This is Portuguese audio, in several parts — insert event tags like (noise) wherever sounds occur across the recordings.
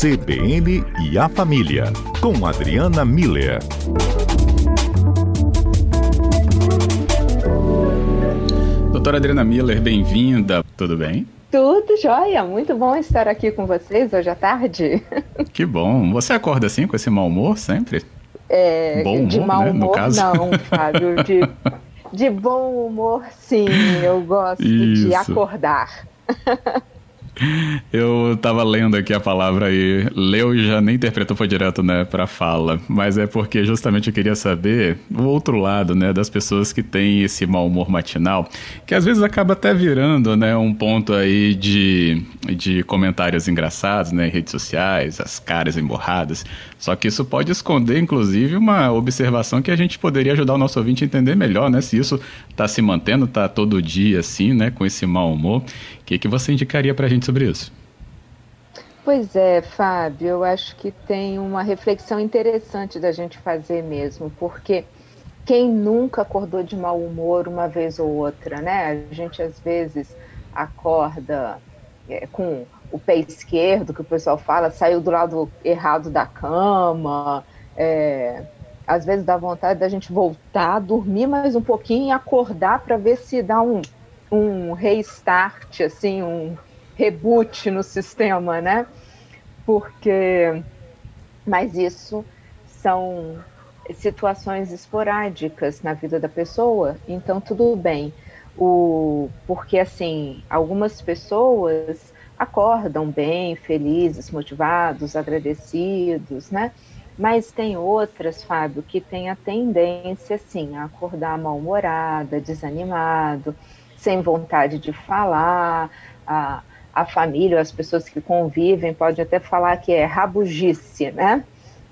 CBN e a Família, com Adriana Miller. Doutora Adriana Miller, bem-vinda. Tudo bem? Tudo jóia, muito bom estar aqui com vocês hoje à tarde. (laughs) Que bom. Você acorda assim com esse mau humor sempre? É, bom humor, de mau né, humor, não, (laughs) Fábio. De, de bom humor, sim. Eu gosto Isso. de acordar. (laughs) Eu tava lendo aqui a palavra aí, leu e já nem interpretou, foi direto, né, pra fala. Mas é porque justamente eu queria saber o outro lado, né, das pessoas que têm esse mau humor matinal, que às vezes acaba até virando, né, um ponto aí de, de comentários engraçados, né, em redes sociais, as caras emborradas. Só que isso pode esconder, inclusive, uma observação que a gente poderia ajudar o nosso ouvinte a entender melhor, né, se isso tá se mantendo, tá todo dia assim, né, com esse mau humor que, que você indicaria para a gente sobre isso? Pois é, Fábio, eu acho que tem uma reflexão interessante da gente fazer mesmo, porque quem nunca acordou de mau humor uma vez ou outra, né? A gente às vezes acorda é, com o pé esquerdo, que o pessoal fala, saiu do lado errado da cama, é, às vezes dá vontade da gente voltar, dormir mais um pouquinho e acordar para ver se dá um um restart, assim, um reboot no sistema, né? Porque, mas isso são situações esporádicas na vida da pessoa, então tudo bem. O, porque assim, algumas pessoas acordam bem, felizes, motivados, agradecidos, né? Mas tem outras, Fábio, que têm a tendência, assim, a acordar mal-humorada, desanimado sem vontade de falar, a, a família, as pessoas que convivem, pode até falar que é rabugice, né?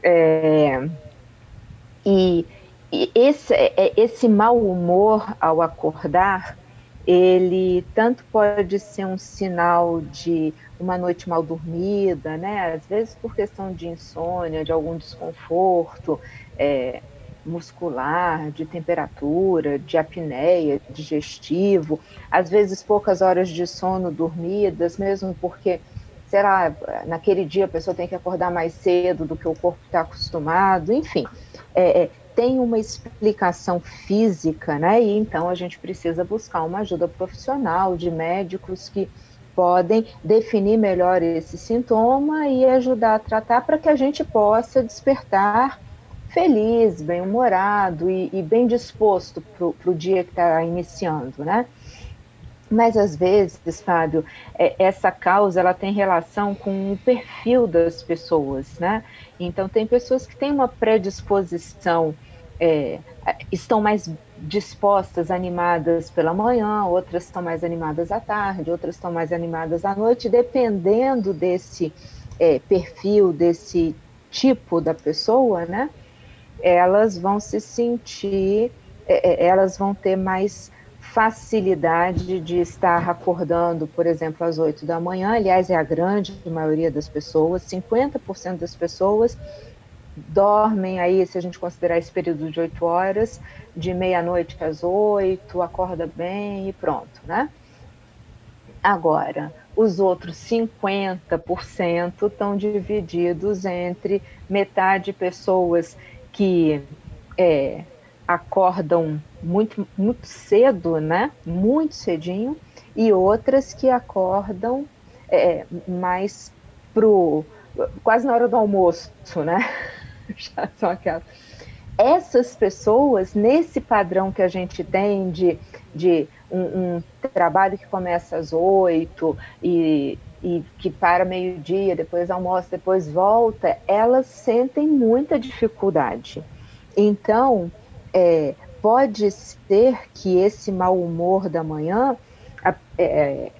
É, e, e esse, é, esse mau humor ao acordar, ele tanto pode ser um sinal de uma noite mal dormida, né? Às vezes por questão de insônia, de algum desconforto, é, muscular, de temperatura, de apneia, digestivo, às vezes poucas horas de sono dormidas, mesmo porque, sei lá, naquele dia a pessoa tem que acordar mais cedo do que o corpo está acostumado, enfim. É, é, tem uma explicação física, né? E então a gente precisa buscar uma ajuda profissional de médicos que podem definir melhor esse sintoma e ajudar a tratar para que a gente possa despertar feliz, bem-humorado e, e, bem disposto para o dia que está iniciando, né? Mas às vezes, Fábio, é, essa causa ela tem relação com o perfil das pessoas, né? Então tem pessoas que têm uma predisposição, é, estão mais dispostas, animadas pela manhã, outras estão mais animadas à tarde, outras estão mais animadas à noite, dependendo desse é, perfil, desse tipo da pessoa, né? Elas vão se sentir, é, é, elas vão ter mais facilidade de estar acordando, por exemplo, às 8 da manhã. Aliás, é a grande maioria das pessoas, 50% das pessoas dormem aí, se a gente considerar esse período de 8 horas, de meia-noite às 8, acorda bem e pronto, né? Agora, os outros 50% estão divididos entre metade pessoas que é, acordam muito, muito cedo, né? Muito cedinho, e outras que acordam é, mais pro quase na hora do almoço, né? (laughs) Já são aquelas. Essas pessoas, nesse padrão que a gente tem de, de um, um trabalho que começa às oito e e que para meio-dia, depois almoça, depois volta, elas sentem muita dificuldade. Então, é, pode ser que esse mau humor da manhã é,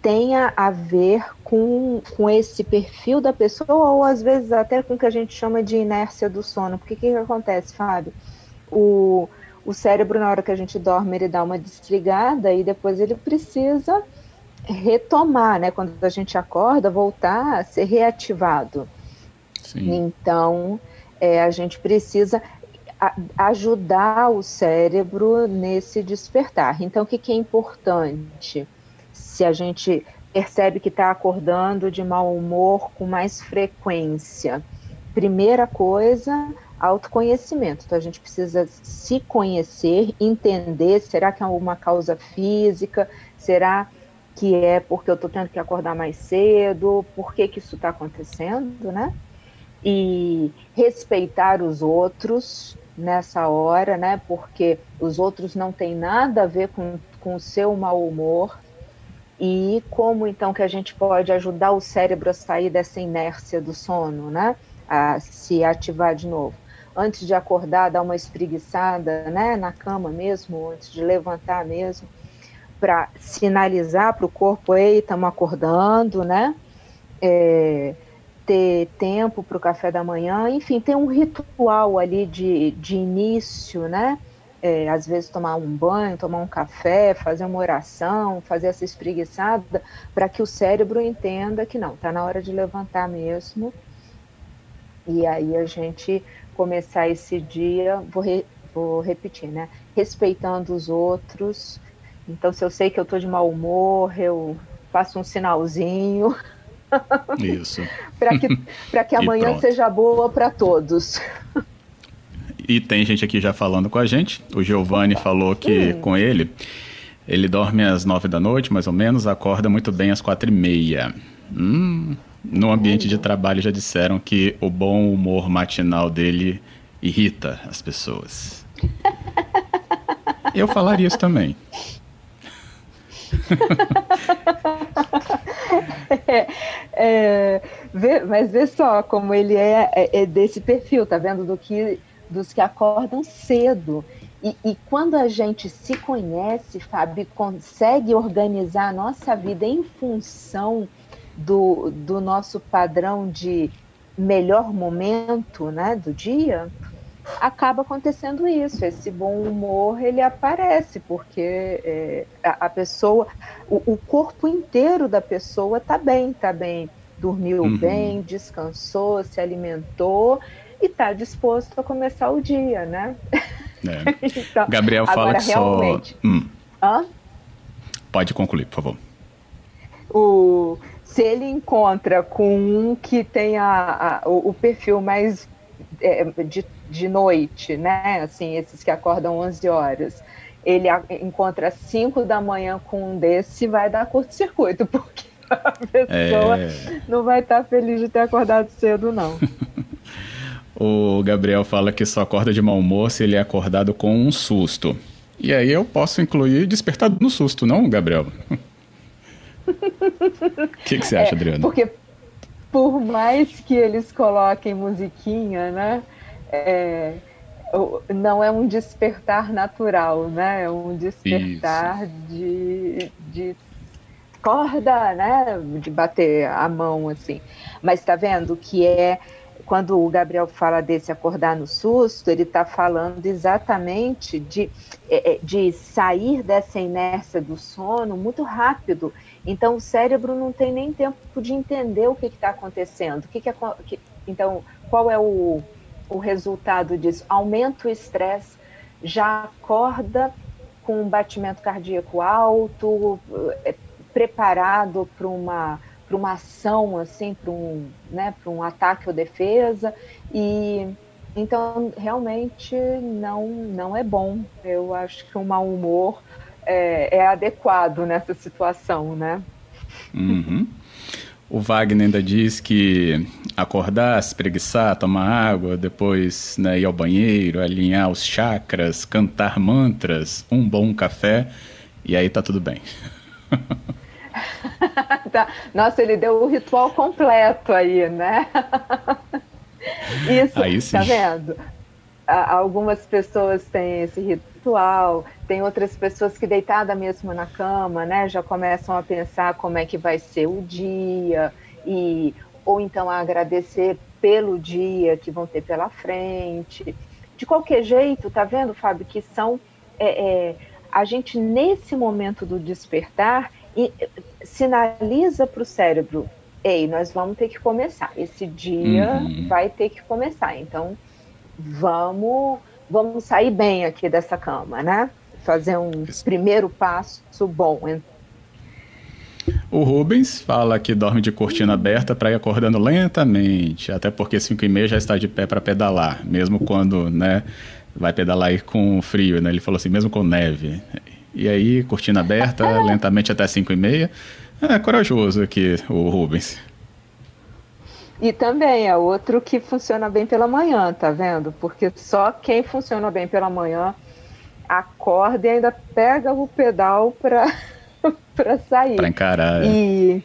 tenha a ver com, com esse perfil da pessoa, ou às vezes até com o que a gente chama de inércia do sono. Porque o que, que acontece, Fábio? O, o cérebro, na hora que a gente dorme, ele dá uma desligada e depois ele precisa retomar, né? Quando a gente acorda, voltar a ser reativado. Sim. Então, é, a gente precisa ajudar o cérebro nesse despertar. Então, o que, que é importante? Se a gente percebe que está acordando de mau humor com mais frequência? Primeira coisa, autoconhecimento. Então a gente precisa se conhecer, entender, será que é uma causa física? Será que é porque eu estou tendo que acordar mais cedo? Por que, que isso está acontecendo, né? E respeitar os outros nessa hora, né? Porque os outros não têm nada a ver com, com o seu mau humor. E como então que a gente pode ajudar o cérebro a sair dessa inércia do sono, né? A se ativar de novo antes de acordar, dar uma espreguiçada né, na cama mesmo, antes de levantar mesmo, para sinalizar para o corpo, ei, estamos acordando, né? É, ter tempo para o café da manhã, enfim, ter um ritual ali de, de início, né? É, às vezes tomar um banho, tomar um café, fazer uma oração, fazer essa espreguiçada, para que o cérebro entenda que não, está na hora de levantar mesmo. E aí a gente começar esse dia, vou, re, vou repetir, né? Respeitando os outros. Então, se eu sei que eu estou de mau humor, eu faço um sinalzinho. Isso. (laughs) para que, que amanhã seja boa para todos. E tem gente aqui já falando com a gente. O Giovanni falou que hum. com ele, ele dorme às nove da noite, mais ou menos, acorda muito bem às quatro e meia. Hum, no ambiente de trabalho já disseram que o bom humor matinal dele irrita as pessoas. (laughs) Eu falaria isso também. É, é, vê, mas vê só como ele é, é, é, desse perfil, tá vendo? Do que, dos que acordam cedo. E, e, quando a gente se conhece, Fábio, consegue organizar a nossa vida em função do, do nosso padrão de melhor momento né, do dia, acaba acontecendo isso. Esse bom humor ele aparece porque é, a, a, pessoa, o, o, corpo inteiro da pessoa está bem, está bem, dormiu uhum. bem, descansou, se alimentou e está disposto a começar o dia, né? É. (laughs) então, Gabriel fala que realmente... só. Hum. Hã? Pode concluir, por favor. O se ele encontra com um que tem a, a o, o, perfil mais é, de, de noite, né? Assim, esses que acordam 11 horas, ele a, encontra 5 da manhã com um desse, vai dar curto-circuito, (laughs) porque a pessoa é... não vai estar feliz de ter acordado cedo, não. (laughs) o Gabriel fala que só acorda de mau humor se ele é acordado com um susto. E aí eu posso incluir despertado no susto, não, Gabriel? (laughs) O que, que, você acha, é, Adriana? Porque por mais que eles coloquem musiquinha, né? É, não é um despertar natural, né? É um despertar de, de corda, né? De bater a mão assim. Mas está vendo que é quando o Gabriel fala desse acordar no susto, ele está falando exatamente de, é, de sair dessa inércia do sono muito rápido então, o cérebro não tem nem tempo de entender o que está acontecendo. O que, que, é, que então, qual é o, o resultado disso? Aumenta o estresse, já acorda com um batimento cardíaco alto, é, preparado para uma para uma ação assim, para um, né, para um ataque ou defesa e então realmente não não é bom. Eu acho que o mau humor é, é adequado nessa situação, né? Uhum. O Wagner ainda diz que acordar, se preguiçar, tomar água, depois né, ir ao banheiro, alinhar os chakras, cantar mantras, um bom café, e aí tá tudo bem. (laughs) tá. Nossa, ele deu o ritual completo aí, né? (laughs) Isso, aí sim. tá vendo? Algumas pessoas têm esse ritual espiritual, tem outras pessoas que deitada mesmo na cama, né, já começam a pensar como é que vai ser o dia e ou então a agradecer pelo dia que vão ter pela frente. De qualquer jeito, tá vendo, Fábio, que são é, é, a gente nesse momento do despertar e, sinaliza para o cérebro, ei, nós vamos ter que começar. Esse dia uhum. vai ter que começar. Então, vamos vamos sair bem aqui dessa cama, né? Fazer um Isso. primeiro passo bom. O Rubens fala que dorme de cortina aberta para ir acordando lentamente, até porque 5 e meia já está de pé para pedalar, mesmo quando, né, vai pedalar aí com frio, né? Ele falou assim, mesmo com neve. E aí, cortina aberta, lentamente até 5 e meia. É corajoso aqui o Rubens. E também é outro que funciona bem pela manhã, tá vendo? Porque só quem funciona bem pela manhã acorda e ainda pega o pedal para (laughs) para sair. Para encarar. É. E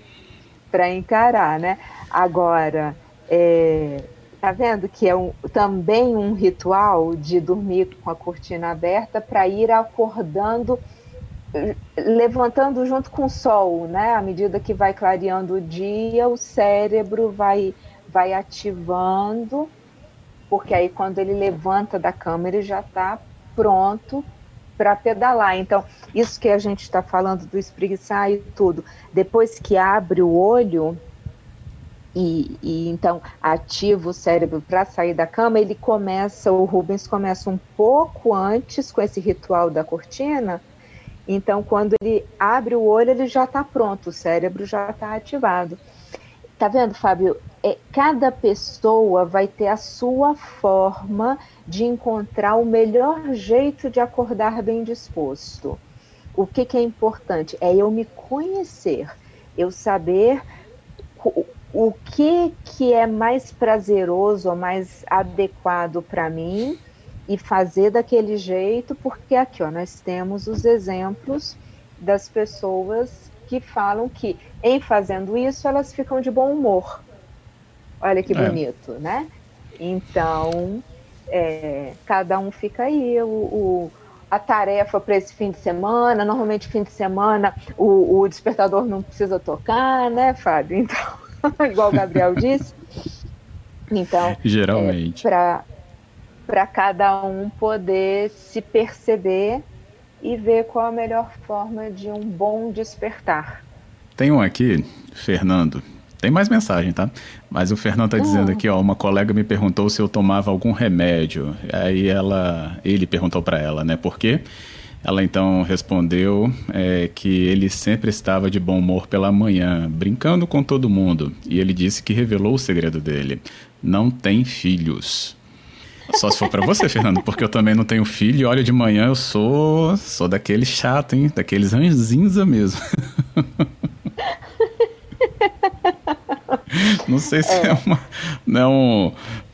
para encarar, né? Agora, é, tá vendo que é um, também um ritual de dormir com a cortina aberta para ir acordando levantando junto com o sol, né? À medida que vai clareando o dia, o cérebro vai vai ativando, porque aí quando ele levanta da cama, ele já está pronto para pedalar. Então, isso que a gente está falando do espreguiçar e tudo, depois que abre o olho e, e então ativa o cérebro para sair da cama, ele começa, o Rubens começa um pouco antes com esse ritual da cortina, então, quando ele abre o olho, ele já está pronto, o cérebro já está ativado. Tá vendo, Fábio? É, cada pessoa vai ter a sua forma de encontrar o melhor jeito de acordar bem disposto. O que, que é importante? É eu me conhecer, eu saber o, que, que é mais prazeroso ou mais adequado para mim e fazer daquele jeito, porque aqui ó, nós temos os exemplos das pessoas que falam que em fazendo isso elas ficam de bom humor. Olha que é. bonito, né? Então, é, cada um fica aí. O, o a tarefa para esse fim de semana, normalmente fim de semana o, o despertador não precisa tocar, né, Fábio? Então, (laughs) igual o Gabriel disse. Então, geralmente. É, para para cada um poder se perceber e ver qual a melhor forma de um bom despertar. Tem um aqui, Fernando. Tem mais mensagem, tá? Mas o Fernando tá uhum. dizendo aqui, ó, uma colega me perguntou se eu tomava algum remédio. Aí ela, ele perguntou para ela, né? Por quê? Ela então respondeu é, que ele sempre estava de bom humor pela manhã, brincando com todo mundo. E ele disse que revelou o segredo dele: não tem filhos. Só se for para você, Fernando, porque eu também não tenho filho e olha, de manhã eu sou sou daquele chato, hein? Daqueles anzinza mesmo. (laughs) Não sei se é, é uma, não é um,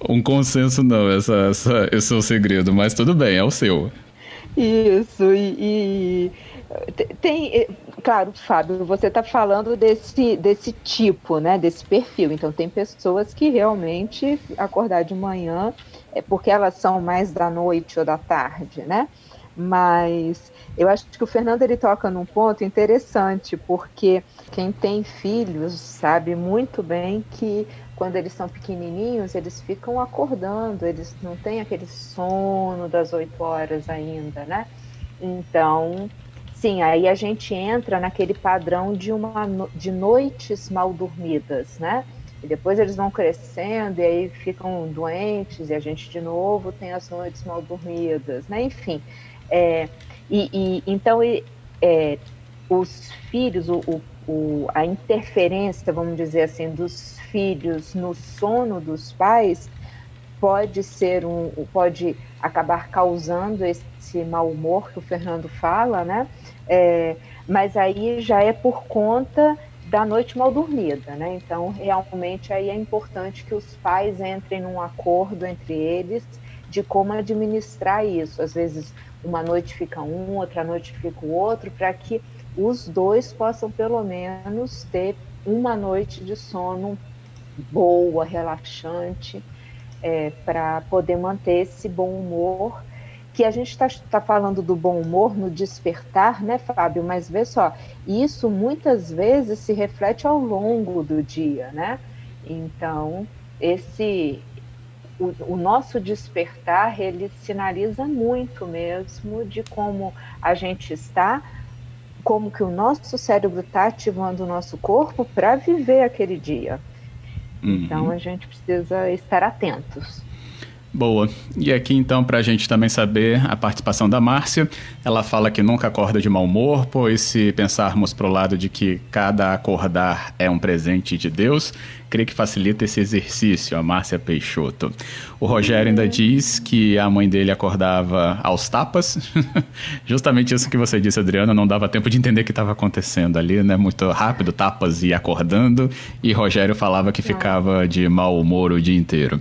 um consenso, não, essa, essa, esse é o segredo, mas tudo bem, é o seu. Isso, e, e tem, claro, Fábio, você está falando desse, desse tipo, né, desse perfil. Então, tem pessoas que realmente acordar de manhã é porque elas são mais da noite ou da tarde, né? Mas eu acho que o Fernando ele toca num ponto interessante, porque quem tem filhos sabe muito bem que quando eles são pequenininhos, eles ficam acordando, eles não têm aquele sono das oito horas ainda, né? Então, sim, aí a gente entra naquele padrão de uma de noites mal dormidas, né? E depois eles vão crescendo e aí ficam doentes e a gente de novo tem as noites mal dormidas, né? Enfim, é, e, e, então é, os filhos, o, o, a interferência, vamos dizer assim, dos filhos no sono dos pais pode ser um, pode acabar causando esse mau humor que o Fernando fala, né? É, mas aí já é por conta da noite mal dormida, né? Então, realmente aí é importante que os pais entrem num acordo entre eles de como administrar isso. Às vezes, uma noite fica um, outra noite fica o outro, para que os dois possam pelo menos ter uma noite de sono boa, relaxante, é, para poder manter esse bom humor que a gente está tá falando do bom humor no despertar, né, Fábio? Mas vê só, isso muitas vezes se reflete ao longo do dia, né? Então, esse o, o, nosso despertar ele sinaliza muito mesmo de como a gente está, como que o nosso cérebro está ativando o nosso corpo para viver aquele dia. Uhum. Então a gente precisa estar atentos. Boa. E aqui então, para a gente também saber a participação da Márcia, ela fala que nunca acorda de mau humor, pois se pensarmos para o lado de que cada acordar é um presente de Deus, creio que facilita esse exercício, a Márcia Peixoto. O Rogério ainda diz que a mãe dele acordava aos tapas, (laughs) justamente isso que você disse, Adriana, não dava tempo de entender o que estava acontecendo ali, né? Muito rápido, tapas e acordando, e Rogério falava que ficava de mau humor o dia inteiro.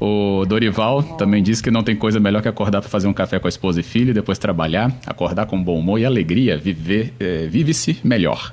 O Dorival também disse que não tem coisa melhor que acordar para fazer um café com a esposa e filho, depois trabalhar, acordar com bom humor e alegria, viver, é, vive-se melhor.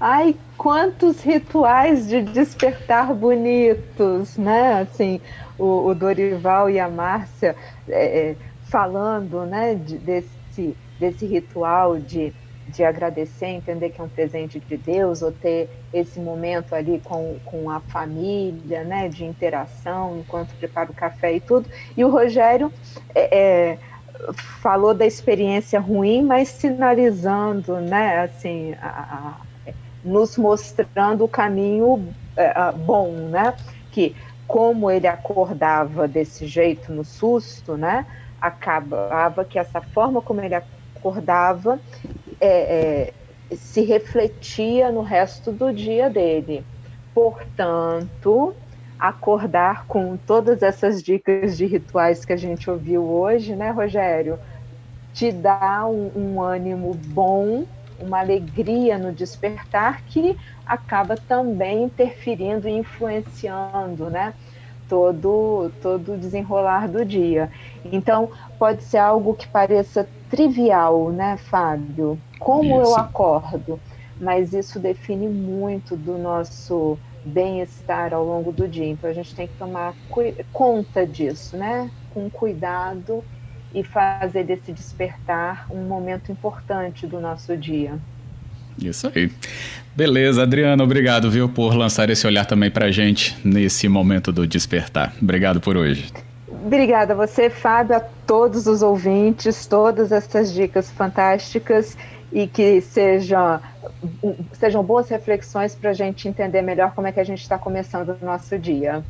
Ai, quantos rituais de despertar bonitos, né? Assim, o, o Dorival e a Márcia é, falando, né, de, desse, desse ritual de de agradecer, entender que é um presente de Deus, ou ter esse momento ali com, com a família, né, de interação, enquanto prepara o café e tudo. E o Rogério é, é, falou da experiência ruim, mas sinalizando, né, assim, a, a, nos mostrando o caminho é, bom, né, que como ele acordava desse jeito no susto, né, acabava que essa forma como ele acordava é, é, se refletia no resto do dia dele. Portanto, acordar com todas essas dicas de rituais que a gente ouviu hoje, né, Rogério? Te dá um, um ânimo bom, uma alegria no despertar que acaba também interferindo e influenciando, né? todo todo o desenrolar do dia. Então, pode ser algo que pareça trivial, né, Fábio? Como isso. eu acordo, mas isso define muito do nosso bem-estar ao longo do dia. Então, a gente tem que tomar conta disso, né? Com cuidado e fazer desse despertar um momento importante do nosso dia. Isso aí. Beleza, Adriana, obrigado, viu, por lançar esse olhar também pra gente nesse momento do despertar. Obrigado por hoje. Obrigada a você, Fábio, a todos os ouvintes, todas essas dicas fantásticas e que sejam, sejam boas reflexões para a gente entender melhor como é que a gente está começando o nosso dia.